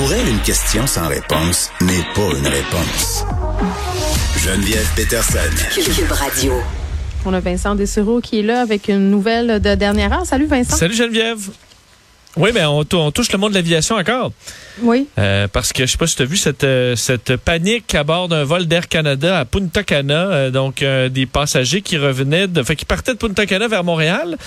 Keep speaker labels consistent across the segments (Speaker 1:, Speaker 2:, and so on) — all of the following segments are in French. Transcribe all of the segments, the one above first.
Speaker 1: Pour elle, une question sans réponse n'est pas une réponse. Geneviève Peterson.
Speaker 2: Cube Radio.
Speaker 3: On a Vincent Dessureau qui est là avec une nouvelle de dernière heure. Salut Vincent.
Speaker 4: Salut Geneviève. Oui, mais on, tou- on touche le monde de l'aviation encore.
Speaker 3: Oui.
Speaker 4: Euh, parce que je sais pas si tu as vu cette, euh, cette panique à bord d'un vol d'Air Canada à Punta Cana. euh, donc, euh, des passagers qui revenaient, de, fait, qui partaient de Punta Cana vers Montréal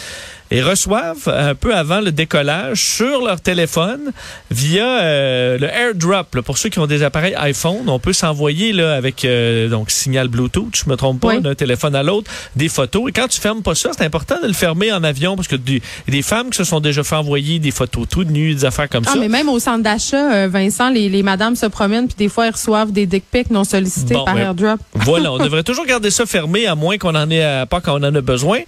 Speaker 4: et reçoivent un peu avant le décollage sur leur téléphone via euh, le AirDrop. là. pour ceux qui ont des appareils iPhone, on peut s'envoyer là avec euh, donc signal Bluetooth, je me trompe pas,
Speaker 3: Oui.
Speaker 4: d'un téléphone à l'autre, des photos. Et quand tu fermes pas ça, c'est important de le fermer en avion parce que des, des femmes qui se sont déjà fait envoyer des photos tout nues, des affaires comme
Speaker 3: Ah,
Speaker 4: ça.
Speaker 3: mais même au centre d'achat, euh, Vincent, les, les madames se promènent puis des fois, elles reçoivent des dick pics non sollicités
Speaker 4: Bon,
Speaker 3: par
Speaker 4: ben,
Speaker 3: AirDrop.
Speaker 4: Voilà, on devrait toujours garder ça fermé à moins qu'on en ait à, pas quand on en a besoin.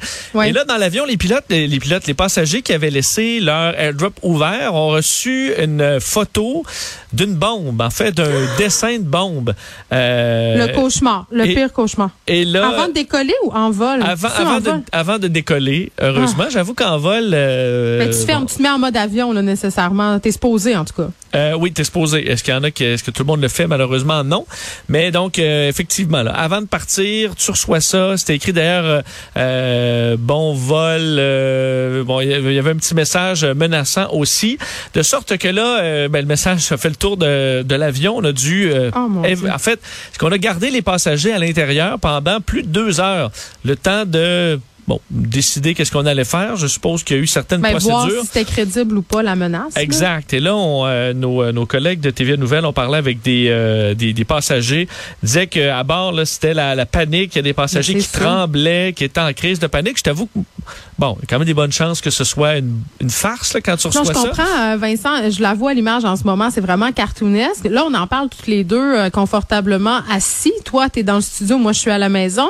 Speaker 4: Et là, dans l'avion, les pilotes, les, les pilotes, les passagers qui avaient laissé leur airdrop ouvert ont reçu une photo d'une bombe, en fait, d'un dessin de bombe. Euh,
Speaker 3: le cauchemar, le
Speaker 4: et-
Speaker 3: pire cauchemar.
Speaker 4: Et là,
Speaker 3: Avant de décoller ou en vol?
Speaker 4: avant,
Speaker 3: en
Speaker 4: de,
Speaker 3: vol?
Speaker 4: avant de décoller, heureusement, j'avoue qu'en vol. euh,
Speaker 3: Ben, tu te fermes,
Speaker 4: bon,
Speaker 3: tu te mets en mode avion, là, nécessairement. T'es supposé, en tout cas.
Speaker 4: Euh, oui, t'es supposé. Est-ce qu'il y en a qui, est-ce que tout le monde le fait? Malheureusement, non. Mais donc, euh, effectivement, là, avant de partir, tu reçois ça. C'était écrit d'ailleurs, euh, euh, bon vol. euh, bon, il y avait un petit message menaçant aussi, de sorte que là, ben, le message a fait le tour de, de l'avion. On a dû, euh,
Speaker 3: Oh,
Speaker 4: en fait, c'est qu'on a gardé les passagers à l'intérieur pendant plus de deux heures, le temps de Bon, décider qu'est-ce qu'on allait faire. Je suppose qu'il y a eu certaines
Speaker 3: Ben, voir si c'était crédible ou pas la menace. là.
Speaker 4: Exact. Et là, on, euh, nos, euh, nos collègues de TVA Nouvelles ont parlé avec des, euh, des, des passagers. Ils disaient qu'à bord, c'était la, la panique. Il y a des passagers
Speaker 3: Mais
Speaker 4: qui
Speaker 3: ça.
Speaker 4: tremblaient, qui étaient en crise de panique. Je t'avoue que, bon, il y a quand même des bonnes chances que ce soit une, une farce là, quand tu reçois
Speaker 3: Non, je
Speaker 4: ça.
Speaker 3: comprends, Vincent. Je la vois à l'image en ce moment. C'est vraiment cartoonesque. Là, on en parle toutes les deux euh, confortablement assis. Toi, tu es dans le studio. Moi, je suis à la maison.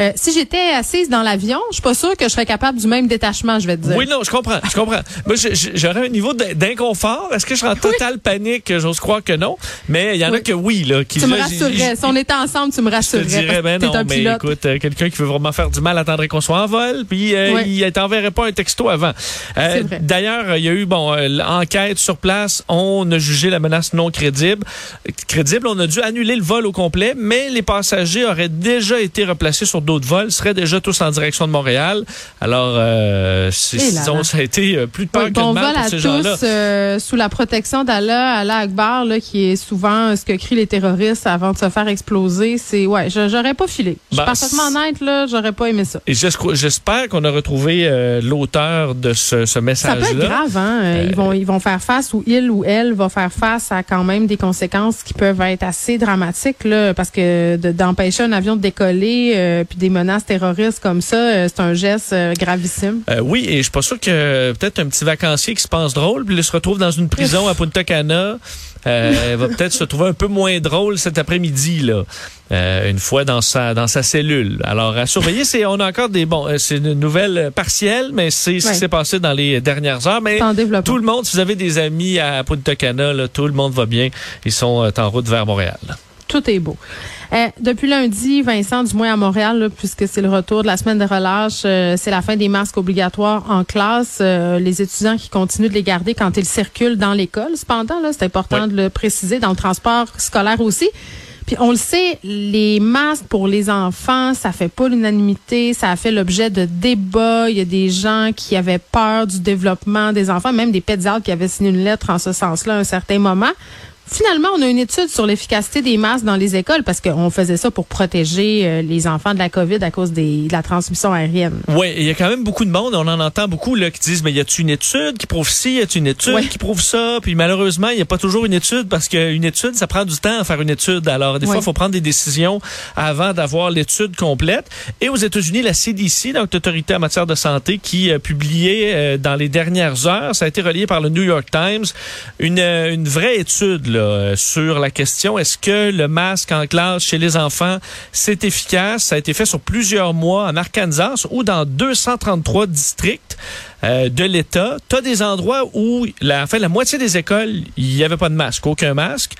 Speaker 3: Euh, si j'étais assise dans l'avion, je suis pas sûre que je serais capable du même détachement, je vais te dire.
Speaker 4: Oui, non, je comprends, je comprends. Moi, j'aurais un niveau d'in- d'inconfort. Est-ce que je serais en totale panique? J'ose croire que non. Mais il y en a
Speaker 3: Oui.
Speaker 4: que oui, là. Qui,
Speaker 3: tu me
Speaker 4: là,
Speaker 3: rassurerais. Si on était ensemble, tu me
Speaker 4: Je te
Speaker 3: rassurerais.
Speaker 4: dirais, ben non, mais
Speaker 3: pilote.
Speaker 4: écoute, euh, quelqu'un qui veut vraiment faire du mal attendrait qu'on soit en vol, puis euh,
Speaker 3: Ouais.
Speaker 4: il t'enverrait pas un texto avant. Euh. D'ailleurs, il y a eu, bon, l'enquête sur place, on a jugé la menace non crédible. Crédible, on a dû annuler le vol au complet, mais les passagers auraient déjà été replacés sur d'autres vols, seraient déjà tous en direction de Montréal. Alors, euh,
Speaker 3: Eh
Speaker 4: disons, ça a été euh, plus de peur
Speaker 3: Ouais,
Speaker 4: que de
Speaker 3: bon
Speaker 4: mal
Speaker 3: vol
Speaker 4: pour
Speaker 3: à
Speaker 4: ces gens-là.
Speaker 3: tous euh, sous la protection d'Allah, Allah Akbar, là, qui est souvent ce que crient les terroristes avant de se faire exploser. C'est ouais, j'aurais pas filé. Je suis
Speaker 4: Ben,
Speaker 3: parfaitement honnête là, j'aurais pas aimé ça.
Speaker 4: Et j'espère qu'on a retrouvé euh, l'auteur de ce, ce
Speaker 3: Ça
Speaker 4: message-là.
Speaker 3: peut être grave, hein. Euh, Ils vont ils vont faire face ou il ou elle va faire face à quand même des conséquences qui peuvent être assez dramatiques là, parce que de- d'empêcher un avion de décoller euh, puis des menaces terroristes comme ça, euh, c'est un geste euh, gravissime.
Speaker 4: Euh, oui, et je suis pas sûr que peut-être un petit vacancier qui se pense drôle, puis il se retrouve dans une prison à Punta Cana, euh, va peut-être se trouver un peu moins drôle cet après-midi là, euh, une fois dans sa dans sa cellule. Alors à surveiller, c'est on a encore des bon, c'est une nouvelle partielle, mais c'est ce qui s'est passé dans les dernières heures. Mais tout le monde, si vous avez des amis à Punta Cana, là, tout le monde va bien. Ils sont en route vers Montréal.
Speaker 3: Tout est beau. Euh, depuis lundi, Vincent, du moins à Montréal, là, puisque c'est le retour de la semaine de relâche, euh, c'est la fin des masques obligatoires en classe. Euh, les étudiants qui continuent de les garder quand ils circulent dans l'école. Cependant, là, c'est important
Speaker 4: Oui.
Speaker 3: de le préciser dans le transport scolaire aussi. Puis on le sait, les masques pour les enfants, ça fait pas l'unanimité, ça a fait l'objet de débats. Il y a des gens qui avaient peur du développement des enfants, même des pédiatres qui avaient signé une lettre en ce sens-là à un certain moment. Finalement, on a une étude sur l'efficacité des masques dans les écoles parce qu'on faisait ça pour protéger euh, les enfants de la COVID à cause des, de la transmission aérienne.
Speaker 4: Oui, il y a quand même beaucoup de monde, on en entend beaucoup là, qui disent, mais y a-t-il une étude qui prouve ci, y a-t-il une étude
Speaker 3: Ouais.
Speaker 4: qui prouve ça? Puis malheureusement, il n'y a pas toujours une étude parce qu'une étude, ça prend du temps à faire une étude. Alors, des fois, il faut prendre des décisions avant d'avoir l'étude complète. Et aux États-Unis, la CDC, donc l'autorité en matière de santé, qui a publié euh, dans les dernières heures, ça a été relié par le New York Times, une, euh, une vraie étude là, euh, sur la question, est-ce que le masque en classe chez les enfants, c'est efficace? Ça a été fait sur plusieurs mois en Arkansas ou dans 233 districts euh, de l'État. Tu des endroits où, enfin, la moitié des écoles, il n'y avait pas de masque, aucun masque.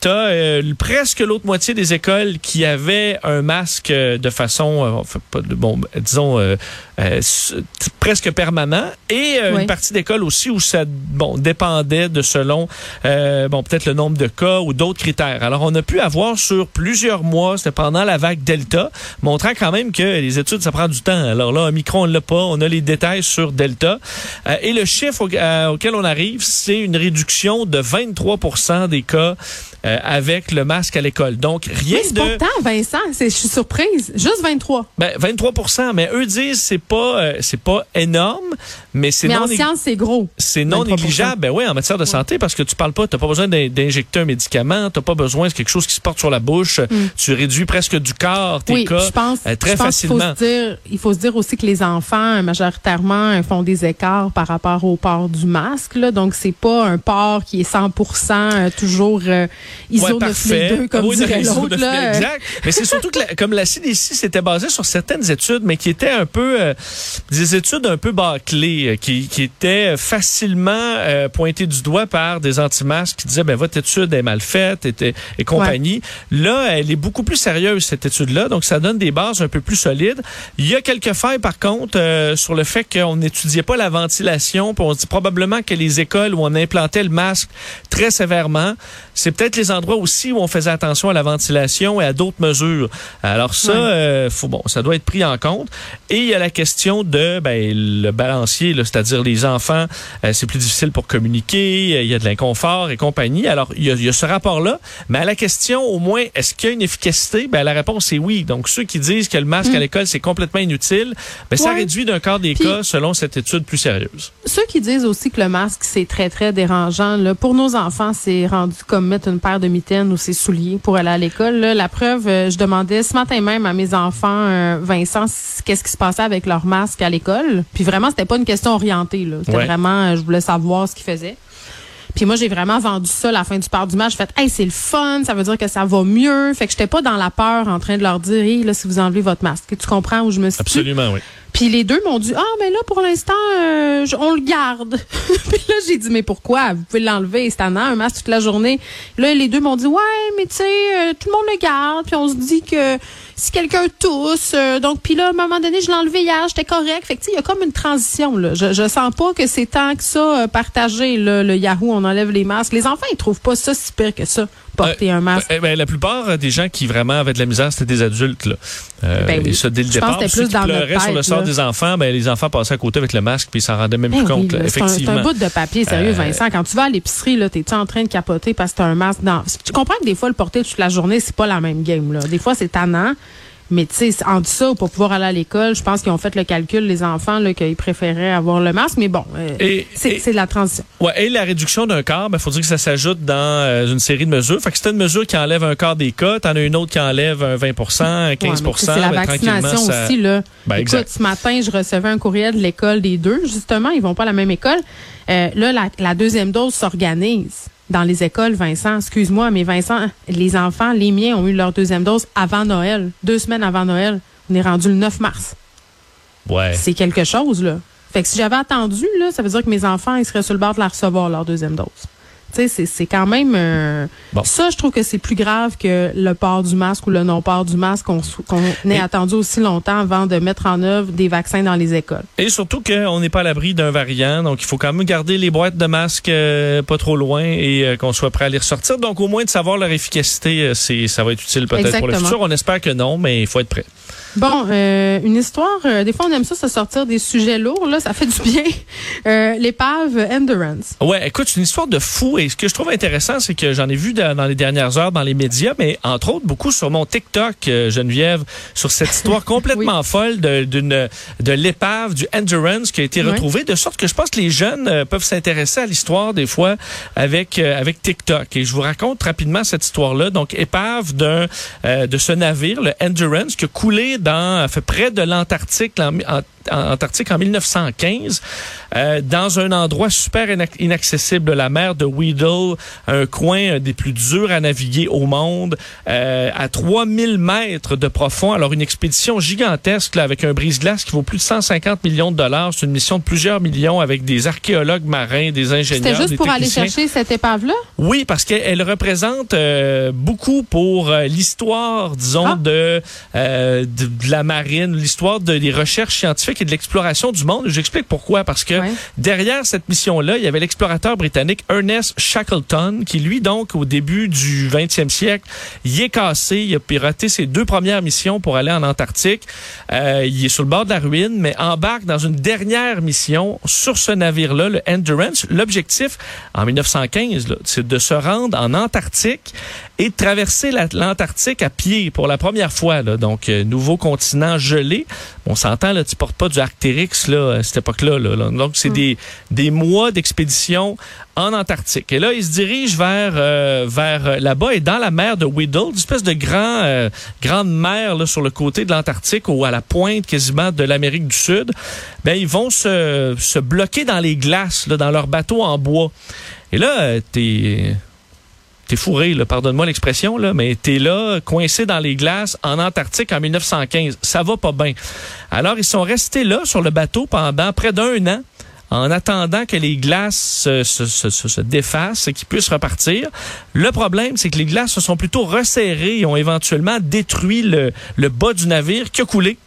Speaker 4: Tu as presque l'autre moitié des écoles qui avaient un masque de façon, de, bon, disons, presque permanent, et une partie d'écoles aussi où ça bon, dépendait de selon, bon, peut-être le nombre de cas ou d'autres critères. Alors, on a pu avoir sur plusieurs mois, c'était pendant la vague Delta, montrant quand même que les études, ça prend du temps. Alors là, Omicron, on l'a pas. On a les détails sur Delta. Euh, et le chiffre euh, auquel on arrive, c'est une réduction de 23% des cas euh, avec le masque à l'école. Donc, rien
Speaker 3: mais de... pas tant, Vincent. Je suis surprise. Juste 23.
Speaker 4: Ben, 23% mais eux disent c'est pas euh, c'est pas énorme, mais c'est
Speaker 3: non... en science, c'est gros.
Speaker 4: C'est non négligeable. Ben oui, en matière de santé, parce que tu parles pas, t'as pas besoin d'injecter un médicament, t'as pas besoin de quelque chose qui se porte sur la bouche. Mm. Tu réduis presque du corps tes cas je pense, euh, très facilement.
Speaker 3: Il faut, se dire, il faut se dire aussi que les enfants, majoritairement, font des écarts par rapport au port du masque. Là. Donc, c'est pas un port qui est 100% toujours ISO ouais, parfait. comme oui, dirait l'autre.
Speaker 4: Exact. mais c'est surtout que comme la CDC s'était basée sur certaines études, mais qui étaient un peu euh, des études un peu bâclées, euh, qui, qui étaient facilement euh, pointées du doigt par des anti-masques qui disaient ben votre étude est mal faite et, et compagnie. Là, elle est beaucoup plus sérieuse cette étude-là, donc ça donne des bases un peu plus solides. Il y a quelques failles par contre sur le fait qu'on n'étudiait pas la ventilation, puis on se dit probablement que les écoles où on implantait le masque très sévèrement, c'est peut-être les endroits aussi où on faisait attention à la ventilation et à d'autres mesures. Alors ça, euh, faut, bon, ça doit être pris en compte. Et il y a la question de ben, le balancier, c'est-à-dire les enfants, euh, c'est plus difficile pour communiquer, il y a de l'inconfort et compagnie. Alors il y a, il y a ce rapport-là, mais à la question au moins, est-ce qu'il y a une efficacité? Ben la réponse est oui. Donc ceux qui disent que le masque à mm. l'école c'est complètement inutile, ben ça réduit d'un quart des cas selon cette étude plus sérieuse.
Speaker 3: Ceux qui disent aussi que le masque c'est très très dérangeant, là, pour nos enfants c'est rendu comme mettre une paire de mitaines ou ses souliers pour aller à l'école. La preuve, euh, je demandais ce matin même à mes enfants, euh, Vincent, qu'est-ce qui se passait avec leur masque à l'école? Puis vraiment, c'était pas une question orientée. C'était vraiment, euh, je voulais savoir ce qu'ils faisaient. Puis moi, j'ai vraiment vendu ça à la fin du part du match. J'ai fait, hey, c'est le fun, ça veut dire que ça va mieux. Fait que j'étais pas dans la peur en train de leur dire, hey, là, si vous enlevez votre masque. Tu comprends où je me suis
Speaker 4: Absolument, oui.
Speaker 3: Puis les deux m'ont dit ah mais là pour l'instant euh, on le garde. puis là j'ai dit mais pourquoi? Vous pouvez l'enlever c'est un masque toute la journée. Là les deux m'ont dit ouais mais tu sais euh, tout le monde le garde puis on se dit que si quelqu'un tousse euh, donc puis là à un moment donné je l'ai enlevé hier j'étais correct. Fait que il y a comme une transition là. Je, je sens pas que c'est tant que ça partagé le Yahoo on enlève les masques. Les enfants ils trouvent pas ça si pire que ça porter un masque.
Speaker 4: Ben, ben, la plupart des gens qui vraiment avaient de la misère c'était des adultes là. Ben et ça dès le départ. Pense plus dans pleuraient sur le sort des enfants, ben, les enfants passaient à côté avec le masque puis ils s'en rendaient même plus ben compte. effectivement.
Speaker 3: C'est un, bout de papier, sérieux, euh, Vincent. Quand tu vas à l'épicerie, là, t'es-tu en train de capoter parce que t'as un masque dans. Tu comprends que des fois, le porter toute la journée, c'est pas la même game, là. Des fois, c'est tannant. Mais tu sais, en ça, pour pouvoir aller à l'école, je pense qu'ils ont fait le calcul, les enfants, qu'ils préféraient avoir le masque. Mais bon, euh, c'est la transition.
Speaker 4: Ouais, et la réduction d'un quart, il ben, faut dire que ça s'ajoute dans euh, une série de mesures. Fait que c'est une mesure qui enlève un quart des cas. T'en as une autre qui enlève un 20 15%
Speaker 3: C'est la vaccination aussi. Là. Ben, Écoute, ce matin, je recevais un courriel de l'école des deux. Justement, ils vont pas à la même école. Euh, là, la, la deuxième dose s'organise dans les écoles, Vincent. Excuse-moi, mais Vincent, les enfants, les miens ont eu leur deuxième dose avant Noël, deux semaines avant Noël. On est rendu le 9 mars.
Speaker 4: Ouais.
Speaker 3: C'est quelque chose, là. Fait que si j'avais attendu, là, ça veut dire que mes enfants, ils seraient sur le bord de la recevoir, leur deuxième dose c'est quand même. Euh, ça, je trouve que c'est plus grave que le port du masque ou le non-port du masque qu'on ait attendu aussi longtemps avant de mettre en œuvre des vaccins dans les écoles.
Speaker 4: Et surtout qu'on n'est pas à l'abri d'un variant, donc il faut quand même garder les boîtes de masques euh, pas trop loin et euh, qu'on soit prêt à les ressortir. Donc au moins de savoir leur efficacité, c'est ça va être utile peut-être pour le futur. On espère que non, mais il faut être prêt.
Speaker 3: Bon, euh, une histoire, euh, des fois on aime ça se sortir des sujets lourds, là, ça fait du bien. Euh, L'épave Endurance.
Speaker 4: Ouais, écoute, c'est une histoire de fou et ce que je trouve intéressant, c'est que j'en ai vu dans, les dernières heures dans les médias, mais entre autres beaucoup sur mon TikTok, euh, Geneviève, sur cette histoire complètement folle de, d'une de l'épave du Endurance qui a été retrouvée, de sorte que je pense que les jeunes peuvent s'intéresser à l'histoire des fois avec avec TikTok. Et je vous raconte rapidement cette histoire-là. Donc, épave d'un de ce navire, le Endurance, qui a coulé dans, fait près de l'Antarctique Antarctique en 1915, euh, dans un endroit super inaccessible, la mer de Weddell, un coin des plus durs à naviguer au monde, euh, à 3000 mètres de profond. Alors, une expédition gigantesque là, avec un brise-glace qui vaut plus de 150 millions de dollars. C'est une mission de plusieurs millions avec des archéologues marins, des ingénieurs,
Speaker 3: C'était juste pour aller chercher cette épave-là?
Speaker 4: Oui, parce qu'elle représente euh, beaucoup pour euh, l'histoire, disons, ah. de, de, de, la marine, l'histoire de, des recherches scientifiques et de l'exploration du monde. J'explique pourquoi. Parce que derrière cette mission-là, il y avait l'explorateur britannique Ernest Shackleton, qui lui, donc, au début du 20e siècle, y est cassé. Il a piraté ses deux premières missions pour aller en Antarctique. Euh, il est sur le bord de la ruine, mais embarque dans une dernière mission sur ce navire-là, le Endurance. L'objectif, en 1915, c'est de se rendre en Antarctique et de traverser l'Antarctique à pied pour la première fois. Là. Donc, euh, nouveau continent gelé. On s'entend, là, tu portes pas du Arctérix là, à cette époque-là. Là, Donc, c'est hmm. des, des mois d'expédition en Antarctique. Et là, il se dirige vers euh, vers euh, là-bas et dans la mer de Weddell, une espèce de grand grande mer là, sur le côté de l'Antarctique ou à la pointe quasiment de l'Amérique du Sud. Ben ils vont se, se bloquer dans les glaces, là, dans leur bateau en bois. Et là, t'es t'es fourré, pardonne-moi l'expression, là, mais t'es là, coincé dans les glaces en Antarctique en 1915. Ça va pas bien. Alors, ils sont restés là sur le bateau pendant près d'un an en attendant que les glaces se, se, se, se défassent et qu'ils puissent repartir. Le problème, c'est que les glaces se sont plutôt resserrées et ont éventuellement détruit le, le bas du navire qui a coulé.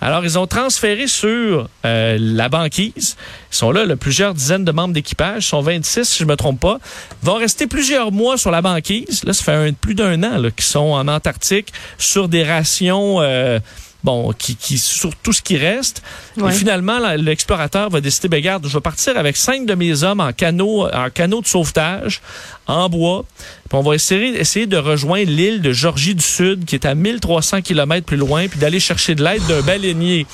Speaker 4: Alors, ils ont transféré sur euh, la banquise. Ils sont là, plusieurs dizaines de membres d'équipage, sont 26 si je me trompe pas, vont rester plusieurs mois sur la banquise. Là, ça fait un, plus d'un an qu'ils sont en Antarctique sur des rations... Euh, bon, qui, qui sur tout ce qui reste. Et finalement, l'explorateur va décider, ben garde, je vais partir avec cinq de mes hommes en canot, en canot de sauvetage, en bois. Puis on va essayer, essayer de rejoindre l'île de Georgie du Sud, qui est à 1300 km plus loin, puis d'aller chercher de l'aide d'un baleinier.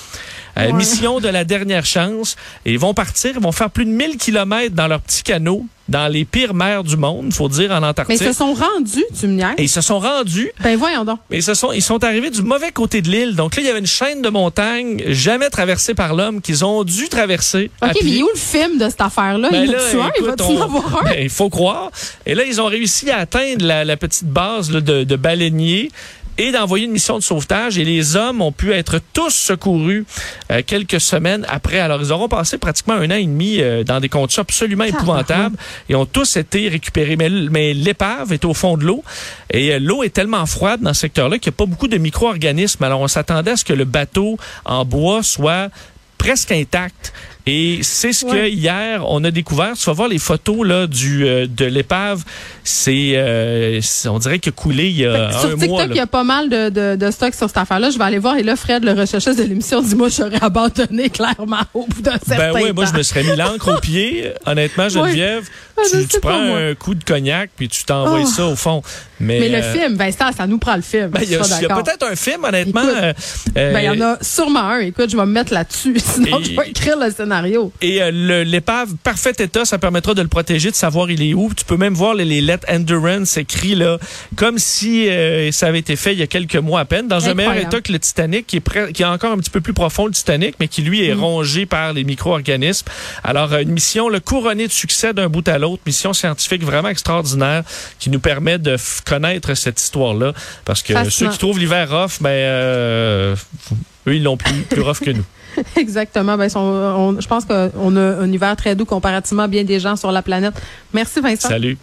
Speaker 4: Euh, mission de la dernière chance. Et ils vont partir, ils vont faire plus de 1000 kilomètres dans leur petit canot dans les pires mers du monde, faut dire, en Antarctique.
Speaker 3: Mais ils se sont rendus, tu me niaises?
Speaker 4: Et ils se sont rendus.
Speaker 3: Ben voyons donc.
Speaker 4: Mais ils, se sont, ils sont arrivés du mauvais côté de l'île. Donc là, il y avait une chaîne de montagnes jamais traversée par l'homme qu'ils ont dû traverser.
Speaker 3: OK, mais où le film de cette affaire-là? Ben il là, tué, il va on... avoir un?
Speaker 4: Ben, il faut croire. Et là, ils ont réussi à atteindre la, petite base là, de, de baleiniers et d'envoyer une mission de sauvetage. Et les hommes ont pu être tous secourus euh, quelques semaines après. Alors, ils auront passé pratiquement un an et demi euh, dans des conditions absolument épouvantables et ont tous été récupérés. Mais, mais l'épave est au fond de l'eau et euh, l'eau est tellement froide dans ce secteur-là qu'il n'y a pas beaucoup de micro-organismes. Alors, on s'attendait à ce que le bateau en bois soit presque intact. Et c'est ce que hier on a découvert. Tu vas voir les photos là du euh, de l'épave. C'est euh, on dirait a coulé il y a
Speaker 3: sur
Speaker 4: un
Speaker 3: TikTok, il y a pas mal de, de, de stock sur cette affaire-là. Je vais aller voir. Et là, Fred, le recherchiste de l'émission, dit moi, j'aurais abandonné clairement au bout d'un certain
Speaker 4: Ben oui, moi, je me serais mis l'encre au pied. Honnêtement, Geneviève, tu, prends un coup de cognac puis tu t'envoies oh. ça au fond. Mais,
Speaker 3: Mais le euh, film, Vincent, ça nous prend le film.
Speaker 4: Ben, il y a, peut-être un film, honnêtement.
Speaker 3: ben, il y en a sûrement un. Écoute, je vais me mettre là-dessus. Sinon, je vais écrire le scénario.
Speaker 4: Et euh, l'épave, parfait état, ça permettra de le protéger, de savoir il est où. Tu peux même voir les, lettres Endurance écrites là, comme si euh, ça avait été fait il y a quelques mois à peine, dans un meilleur état que le Titanic, qui est, qui est encore un petit peu plus profond, le Titanic, mais qui lui est mm. rongé par les micro-organismes. Alors, euh, une mission le couronnée de succès d'un bout à l'autre, mission scientifique vraiment extraordinaire qui nous permet de connaître cette histoire-là. Parce que ceux qui trouvent l'hiver rough, ben, eux, ils l'ont plus, plus rough que nous.
Speaker 3: Exactement. Ben, je pense qu'on a un hiver très doux comparativement à bien des gens sur la planète. Merci Vincent.
Speaker 4: Salut.